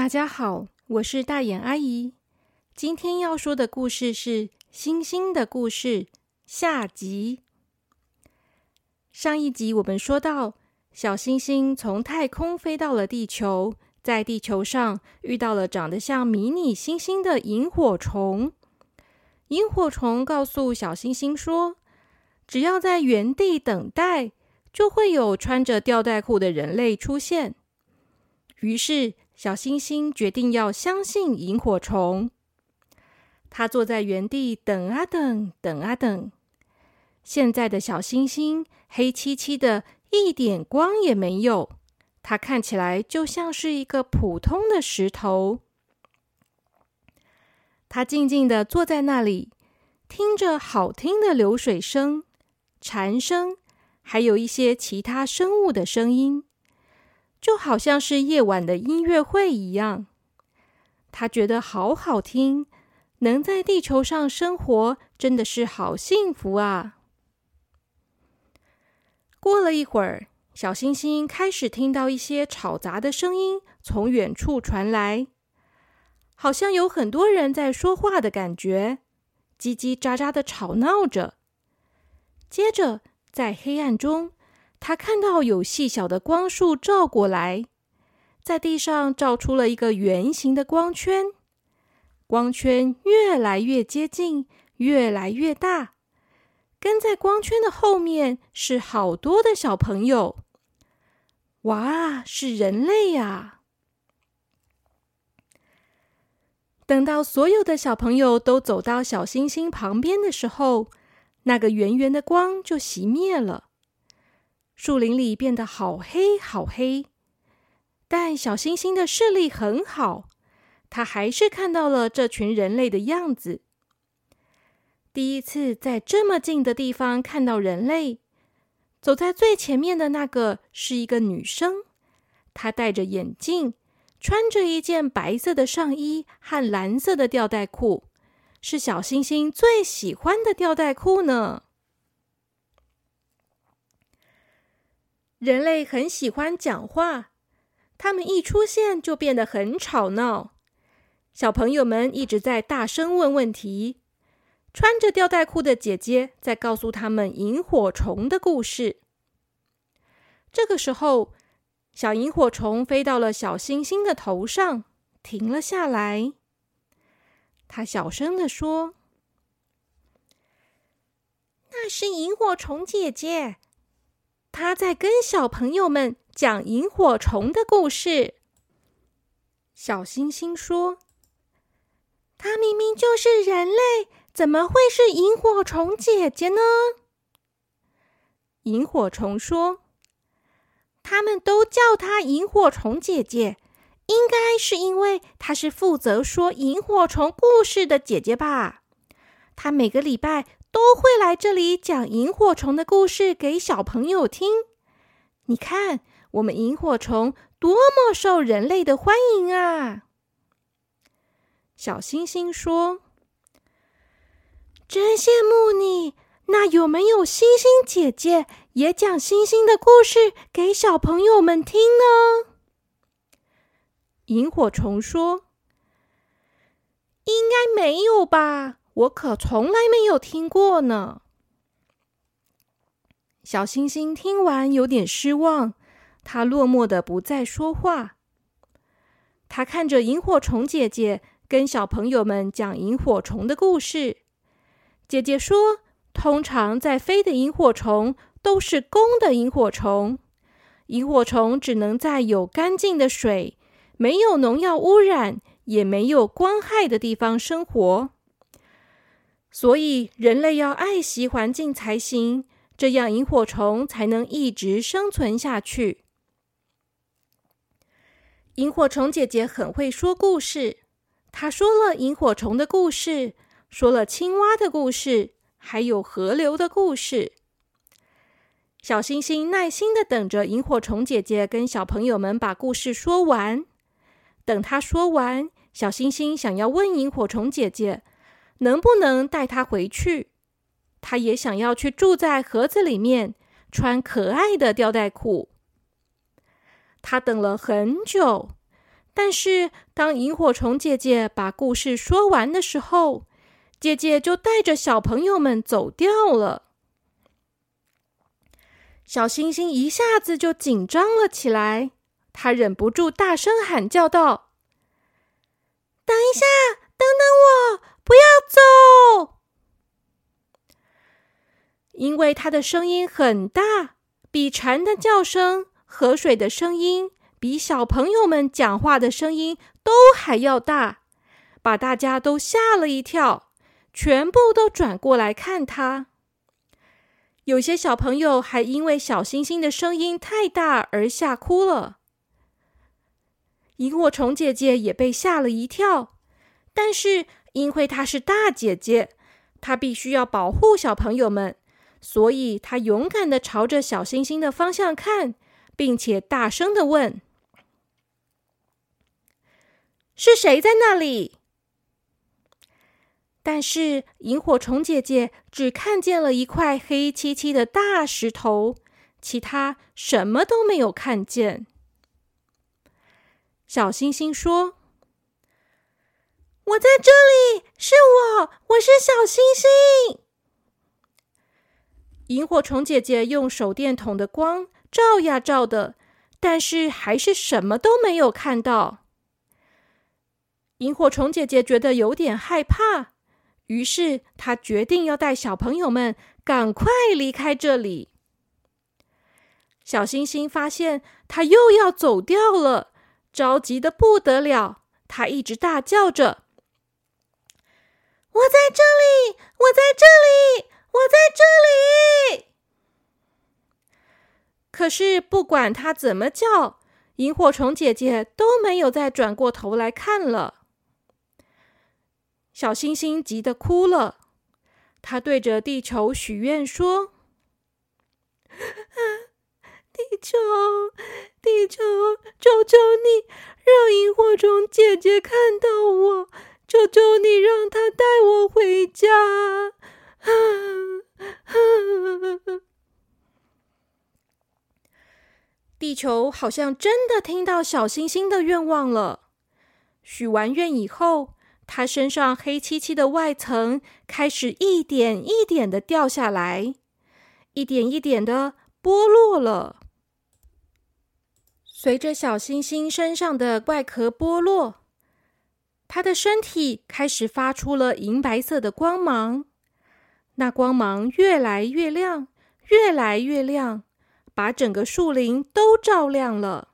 大家好，我是大眼阿姨。今天要说的故事是《星星的故事》下集。上一集我们说到，小星星从太空飞到了地球，在地球上遇到了长得像迷你星星的萤火虫。萤火虫告诉小星星说：“只要在原地等待，就会有穿着吊带裤的人类出现。”于是。小星星决定要相信萤火虫。他坐在原地等啊等，等啊等。现在的小星星黑漆漆的，一点光也没有。它看起来就像是一个普通的石头。他静静的坐在那里，听着好听的流水声、蝉声，还有一些其他生物的声音。就好像是夜晚的音乐会一样，他觉得好好听。能在地球上生活，真的是好幸福啊！过了一会儿，小星星开始听到一些吵杂的声音从远处传来，好像有很多人在说话的感觉，叽叽喳喳的吵闹着。接着，在黑暗中。他看到有细小的光束照过来，在地上照出了一个圆形的光圈，光圈越来越接近，越来越大。跟在光圈的后面是好多的小朋友。哇，是人类呀！等到所有的小朋友都走到小星星旁边的时候，那个圆圆的光就熄灭了。树林里变得好黑好黑，但小星星的视力很好，他还是看到了这群人类的样子。第一次在这么近的地方看到人类，走在最前面的那个是一个女生，她戴着眼镜，穿着一件白色的上衣和蓝色的吊带裤，是小星星最喜欢的吊带裤呢。人类很喜欢讲话，他们一出现就变得很吵闹。小朋友们一直在大声问问题，穿着吊带裤的姐姐在告诉他们萤火虫的故事。这个时候，小萤火虫飞到了小星星的头上，停了下来。他小声的说：“那是萤火虫姐姐。”他在跟小朋友们讲萤火虫的故事。小星星说：“他明明就是人类，怎么会是萤火虫姐姐呢？”萤火虫说：“他们都叫她萤火虫姐姐，应该是因为她是负责说萤火虫故事的姐姐吧？她每个礼拜。”都会来这里讲萤火虫的故事给小朋友听。你看，我们萤火虫多么受人类的欢迎啊！小星星说：“真羡慕你。那有没有星星姐姐也讲星星的故事给小朋友们听呢？”萤火虫说：“应该没有吧。”我可从来没有听过呢。小星星听完有点失望，他落寞的不再说话。他看着萤火虫姐姐跟小朋友们讲萤火虫的故事。姐姐说，通常在飞的萤火虫都是公的萤火虫，萤火虫只能在有干净的水、没有农药污染、也没有光害的地方生活。所以，人类要爱惜环境才行，这样萤火虫才能一直生存下去。萤火虫姐姐很会说故事，她说了萤火虫的故事，说了青蛙的故事，还有河流的故事。小星星耐心的等着萤火虫姐姐跟小朋友们把故事说完。等她说完，小星星想要问萤火虫姐姐。能不能带他回去？他也想要去住在盒子里面，穿可爱的吊带裤。他等了很久，但是当萤火虫姐姐把故事说完的时候，姐姐就带着小朋友们走掉了。小星星一下子就紧张了起来，他忍不住大声喊叫道：“等一下，等等我，不要走！”因为它的声音很大，比蝉的叫声、河水的声音、比小朋友们讲话的声音都还要大，把大家都吓了一跳，全部都转过来看它。有些小朋友还因为小星星的声音太大而吓哭了。萤火虫姐姐也被吓了一跳，但是因为她是大姐姐，她必须要保护小朋友们，所以她勇敢的朝着小星星的方向看，并且大声的问：“是谁在那里？”但是萤火虫姐姐只看见了一块黑漆漆的大石头，其他什么都没有看见。小星星说：“我在这里，是我，我是小星星。”萤火虫姐姐用手电筒的光照呀照的，但是还是什么都没有看到。萤火虫姐姐觉得有点害怕。于是，她决定要带小朋友们赶快离开这里。小星星发现他又要走掉了，着急的不得了。他一直大叫着：“我在这里！我在这里！我在这里！”可是，不管他怎么叫，萤火虫姐姐都没有再转过头来看了。小星星急得哭了，他对着地球许愿说：“地球，地球，求求你，让萤火虫姐姐看到我！求求你，让他带我回家！”地球好像真的听到小星星的愿望了。许完愿以后。他身上黑漆漆的外层开始一点一点的掉下来，一点一点的剥落了。随着小星星身上的外壳剥落，它的身体开始发出了银白色的光芒。那光芒越来越亮，越来越亮，把整个树林都照亮了。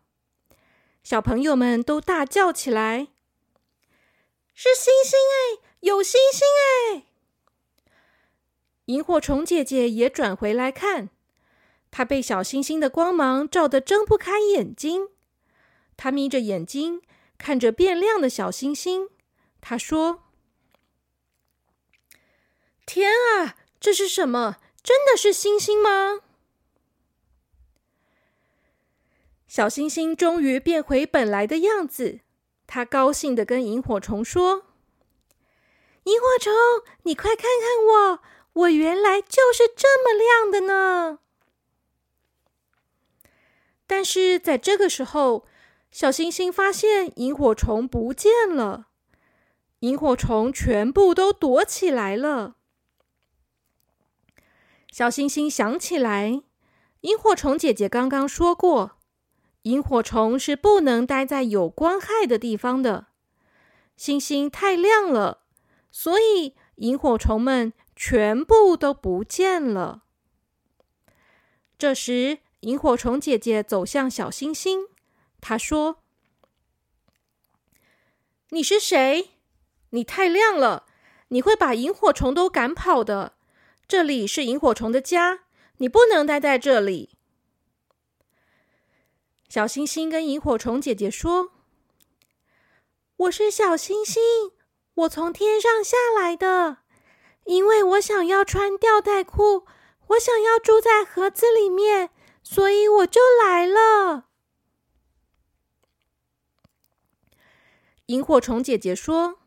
小朋友们都大叫起来。是星星哎，有星星哎！萤火虫姐姐也转回来看，她被小星星的光芒照得睁不开眼睛。她眯着眼睛看着变亮的小星星，他说：“天啊，这是什么？真的是星星吗？”小星星终于变回本来的样子。他高兴的跟萤火虫说：“萤火虫，你快看看我，我原来就是这么亮的呢！”但是在这个时候，小星星发现萤火虫不见了，萤火虫全部都躲起来了。小星星想起来，萤火虫姐姐刚刚说过。萤火虫是不能待在有光害的地方的。星星太亮了，所以萤火虫们全部都不见了。这时，萤火虫姐姐走向小星星，她说：“你是谁？你太亮了，你会把萤火虫都赶跑的。这里是萤火虫的家，你不能待在这里。”小星星跟萤火虫姐姐说：“我是小星星，我从天上下来的，因为我想要穿吊带裤，我想要住在盒子里面，所以我就来了。”萤火虫姐姐说：“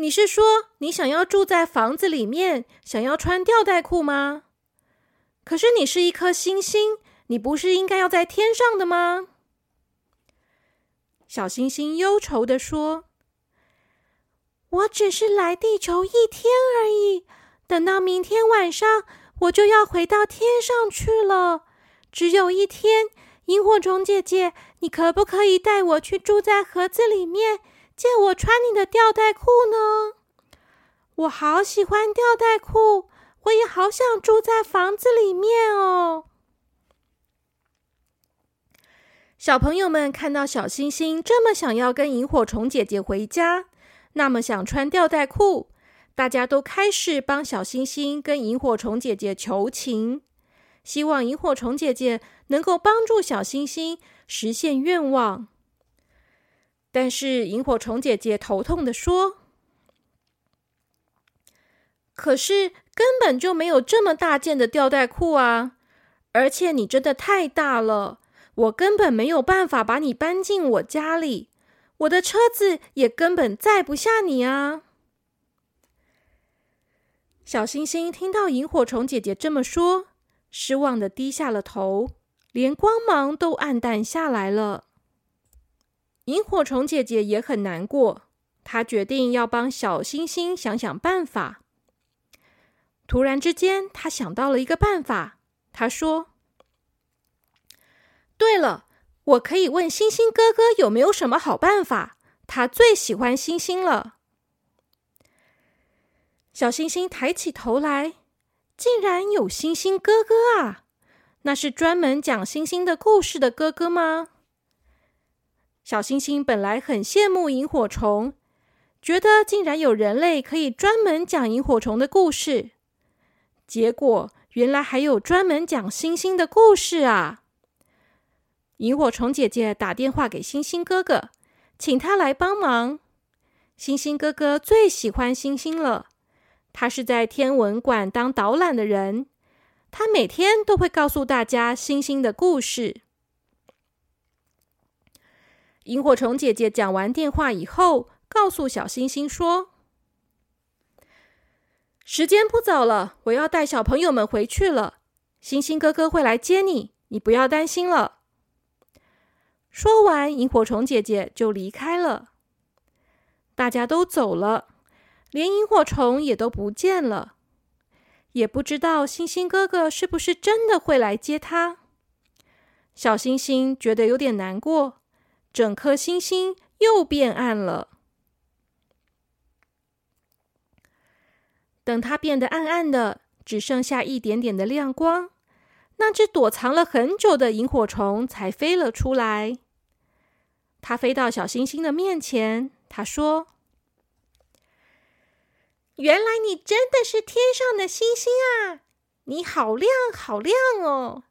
你是说你想要住在房子里面，想要穿吊带裤吗？可是你是一颗星星。”你不是应该要在天上的吗？小星星忧愁的说：“我只是来地球一天而已，等到明天晚上，我就要回到天上去了。只有一天，萤火虫姐姐，你可不可以带我去住在盒子里面，借我穿你的吊带裤呢？我好喜欢吊带裤，我也好想住在房子里面哦。”小朋友们看到小星星这么想要跟萤火虫姐姐回家，那么想穿吊带裤，大家都开始帮小星星跟萤火虫姐姐求情，希望萤火虫姐姐能够帮助小星星实现愿望。但是萤火虫姐姐头痛的说：“可是根本就没有这么大件的吊带裤啊，而且你真的太大了。”我根本没有办法把你搬进我家里，我的车子也根本载不下你啊！小星星听到萤火虫姐姐这么说，失望的低下了头，连光芒都暗淡下来了。萤火虫姐姐也很难过，她决定要帮小星星想想办法。突然之间，她想到了一个办法，她说。对了，我可以问星星哥哥有没有什么好办法？他最喜欢星星了。小星星抬起头来，竟然有星星哥哥啊！那是专门讲星星的故事的哥哥吗？小星星本来很羡慕萤火虫，觉得竟然有人类可以专门讲萤火虫的故事。结果原来还有专门讲星星的故事啊！萤火虫姐姐打电话给星星哥哥，请他来帮忙。星星哥哥最喜欢星星了，他是在天文馆当导览的人，他每天都会告诉大家星星的故事。萤火虫姐姐讲完电话以后，告诉小星星说：“时间不早了，我要带小朋友们回去了。星星哥哥会来接你，你不要担心了。”说完，萤火虫姐姐就离开了。大家都走了，连萤火虫也都不见了，也不知道星星哥哥是不是真的会来接他。小星星觉得有点难过，整颗星星又变暗了。等它变得暗暗的，只剩下一点点的亮光。那只躲藏了很久的萤火虫才飞了出来。它飞到小星星的面前，它说：“原来你真的是天上的星星啊！你好亮，好亮哦！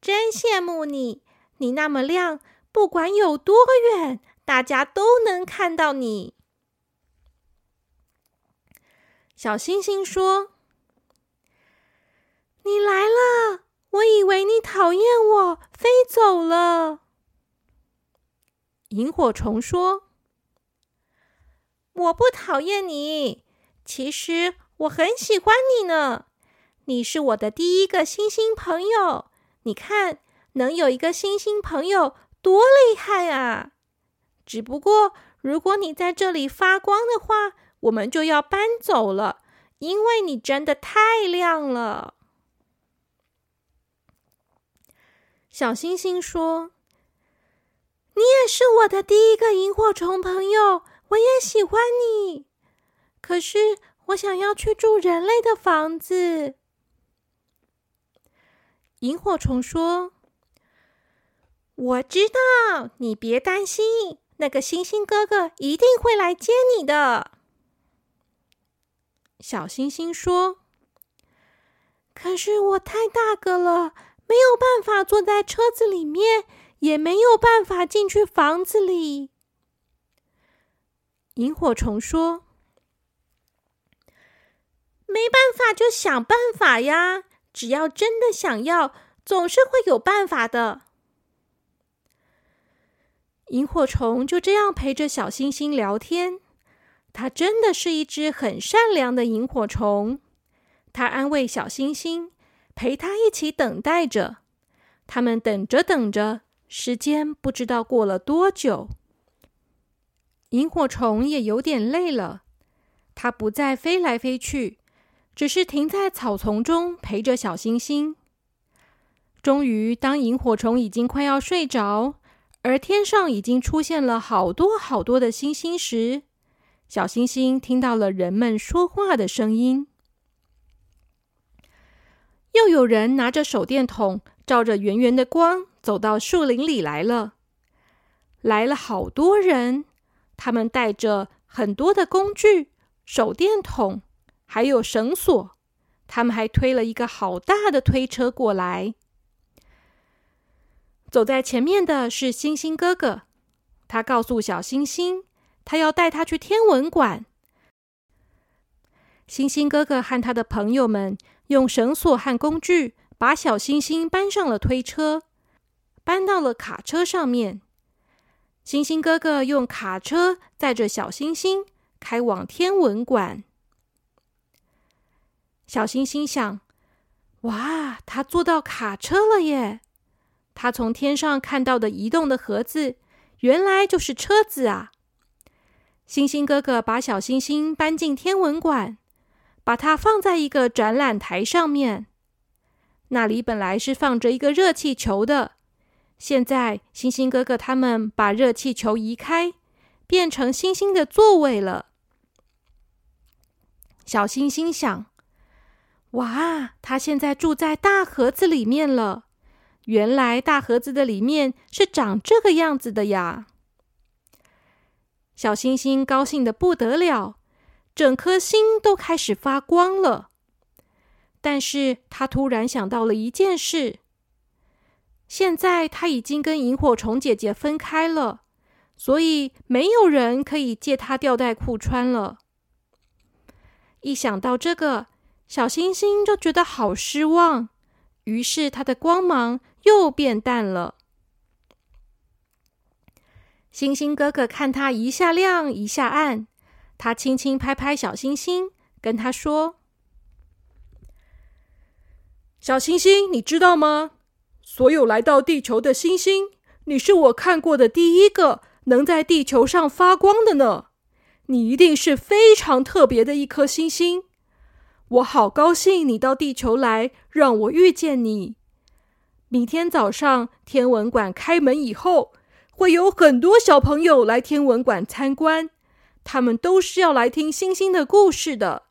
真羡慕你，你那么亮，不管有多远，大家都能看到你。”小星星说：“你来了。”我以为你讨厌我，飞走了。萤火虫说：“我不讨厌你，其实我很喜欢你呢。你是我的第一个星星朋友。你看，能有一个星星朋友多厉害啊！只不过，如果你在这里发光的话，我们就要搬走了，因为你真的太亮了。”小星星说：“你也是我的第一个萤火虫朋友，我也喜欢你。可是我想要去住人类的房子。”萤火虫说：“我知道，你别担心，那个星星哥哥一定会来接你的。”小星星说：“可是我太大个了。”没有办法坐在车子里面，也没有办法进去房子里。萤火虫说：“没办法，就想办法呀！只要真的想要，总是会有办法的。”萤火虫就这样陪着小星星聊天。它真的是一只很善良的萤火虫。它安慰小星星。陪他一起等待着，他们等着等着，时间不知道过了多久。萤火虫也有点累了，它不再飞来飞去，只是停在草丛中陪着小星星。终于，当萤火虫已经快要睡着，而天上已经出现了好多好多的星星时，小星星听到了人们说话的声音。又有人拿着手电筒，照着圆圆的光，走到树林里来了。来了好多人。他们带着很多的工具，手电筒，还有绳索。他们还推了一个好大的推车过来。走在前面的是星星哥哥，他告诉小星星，他要带他去天文馆。星星哥哥和他的朋友们用绳索和工具把小星星搬上了推车，搬到了卡车上面。星星哥哥用卡车载着小星星开往天文馆。小星星想：“哇，他坐到卡车了耶！他从天上看到的移动的盒子，原来就是车子啊！”星星哥哥把小星星搬进天文馆，把它放在一个展览台上面。那里本来是放着一个热气球的。现在，星星哥哥他们把热气球移开，变成星星的座位了。小星星想：“哇，他现在住在大盒子里面了。原来大盒子的里面是长这个样子的呀！”小星星高兴的不得了，整颗心都开始发光了。但是他突然想到了一件事。现在他已经跟萤火虫姐姐分开了，所以没有人可以借他吊带裤穿了。一想到这个，小星星就觉得好失望，于是他的光芒又变淡了。星星哥哥看他一下亮一下暗，他轻轻拍拍小星星，跟他说：“小星星，你知道吗？”所有来到地球的星星，你是我看过的第一个能在地球上发光的呢。你一定是非常特别的一颗星星。我好高兴你到地球来，让我遇见你。明天早上天文馆开门以后，会有很多小朋友来天文馆参观，他们都是要来听星星的故事的。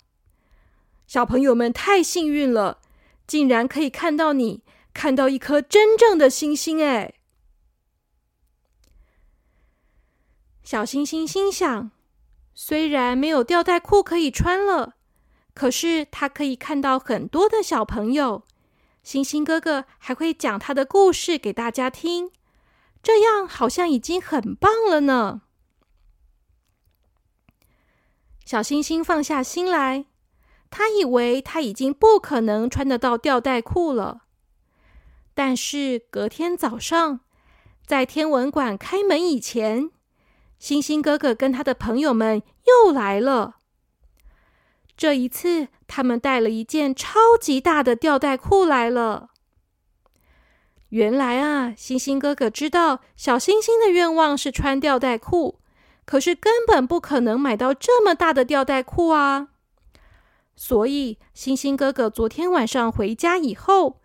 小朋友们太幸运了，竟然可以看到你。看到一颗真正的星星，哎！小星星心想：虽然没有吊带裤可以穿了，可是它可以看到很多的小朋友。星星哥哥还会讲他的故事给大家听，这样好像已经很棒了呢。小星星放下心来，他以为他已经不可能穿得到吊带裤了。但是隔天早上，在天文馆开门以前，星星哥哥跟他的朋友们又来了。这一次，他们带了一件超级大的吊带裤来了。原来啊，星星哥哥知道小星星的愿望是穿吊带裤，可是根本不可能买到这么大的吊带裤啊。所以，星星哥哥昨天晚上回家以后。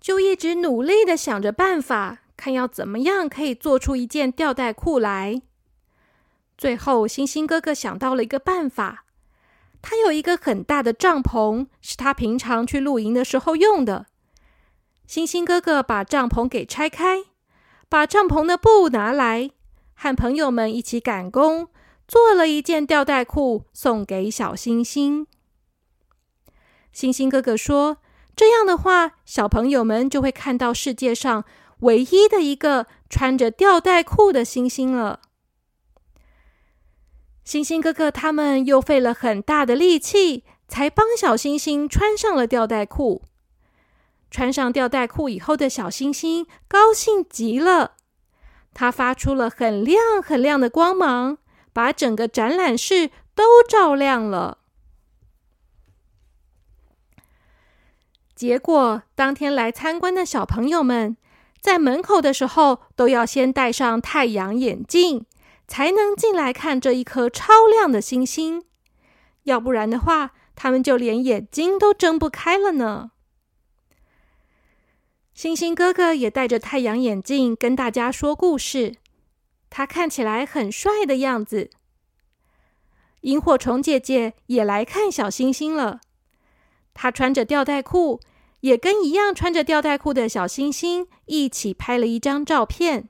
就一直努力的想着办法，看要怎么样可以做出一件吊带裤来。最后，星星哥哥想到了一个办法。他有一个很大的帐篷，是他平常去露营的时候用的。星星哥哥把帐篷给拆开，把帐篷的布拿来，和朋友们一起赶工，做了一件吊带裤，送给小星星。星星哥哥说。这样的话，小朋友们就会看到世界上唯一的一个穿着吊带裤的星星了。星星哥哥他们又费了很大的力气，才帮小星星穿上了吊带裤。穿上吊带裤以后的小星星高兴极了，它发出了很亮很亮的光芒，把整个展览室都照亮了。结果，当天来参观的小朋友们在门口的时候，都要先戴上太阳眼镜，才能进来看这一颗超亮的星星。要不然的话，他们就连眼睛都睁不开了呢。星星哥哥也戴着太阳眼镜跟大家说故事，他看起来很帅的样子。萤火虫姐姐也来看小星星了，她穿着吊带裤，也跟一样穿着吊带裤的小星星一起拍了一张照片。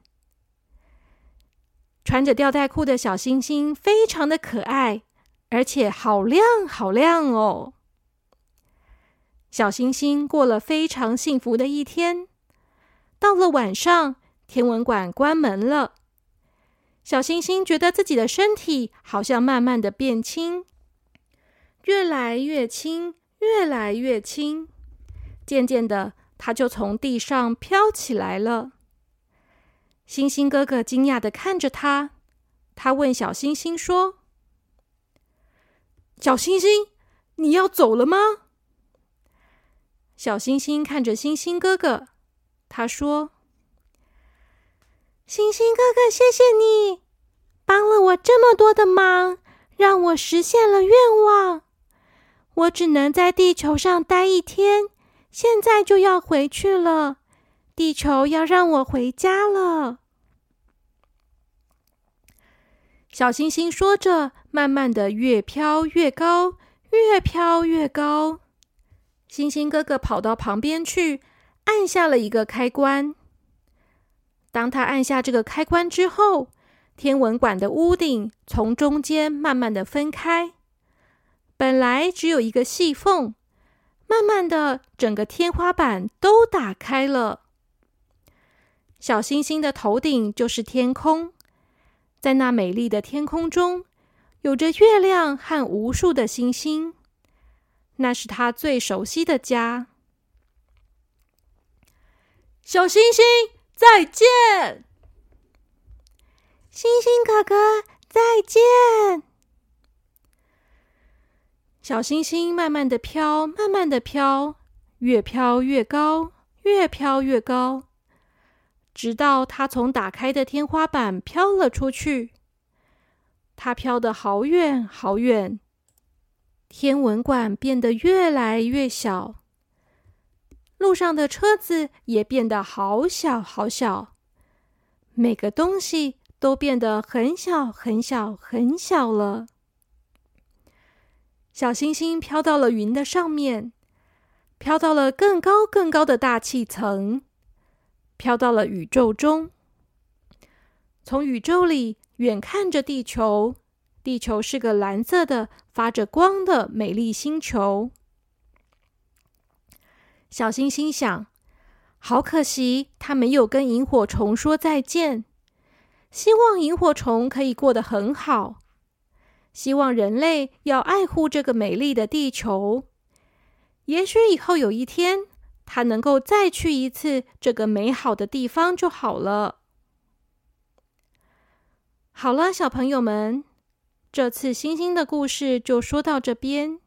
穿着吊带裤的小星星非常的可爱，而且好亮好亮哦。小星星过了非常幸福的一天。到了晚上，天文馆关门了。小星星觉得自己的身体好像慢慢的变轻，越来越轻，越来越轻。渐渐的，它就从地上飘起来了。星星哥哥惊讶的看着他，他问小星星说：“小星星，你要走了吗？”小星星看着星星哥哥，他说：“星星哥哥，谢谢你帮了我这么多的忙，让我实现了愿望。我只能在地球上待一天，现在就要回去了。地球要让我回家了。”小星星说着，慢慢的越飘越高，越飘越高。星星哥哥跑到旁边去，按下了一个开关。当他按下这个开关之后，天文馆的屋顶从中间慢慢的分开。本来只有一个细缝，慢慢的，整个天花板都打开了。小星星的头顶就是天空，在那美丽的天空中，有着月亮和无数的星星。那是他最熟悉的家。小星星，再见！星星哥哥，再见！小星星慢慢的飘，慢慢的飘，越飘越高，越飘越高，直到它从打开的天花板飘了出去。它飘得好远好远。天文馆变得越来越小，路上的车子也变得好小好小，每个东西都变得很小很小很小了。小星星飘到了云的上面，飘到了更高更高的大气层，飘到了宇宙中。从宇宙里远看着地球。地球是个蓝色的、发着光的美丽星球。小星星想：好可惜，它没有跟萤火虫说再见。希望萤火虫可以过得很好。希望人类要爱护这个美丽的地球。也许以后有一天，他能够再去一次这个美好的地方就好了。好了，小朋友们。这次星星的故事就说到这边，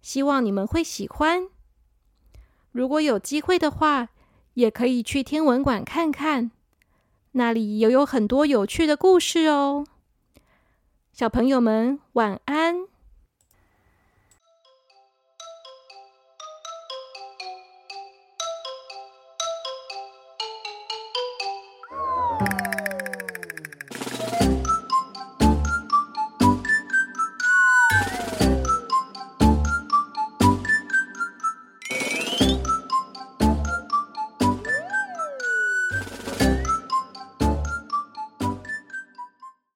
希望你们会喜欢。如果有机会的话，也可以去天文馆看看，那里也有很多有趣的故事哦。小朋友们，晚安。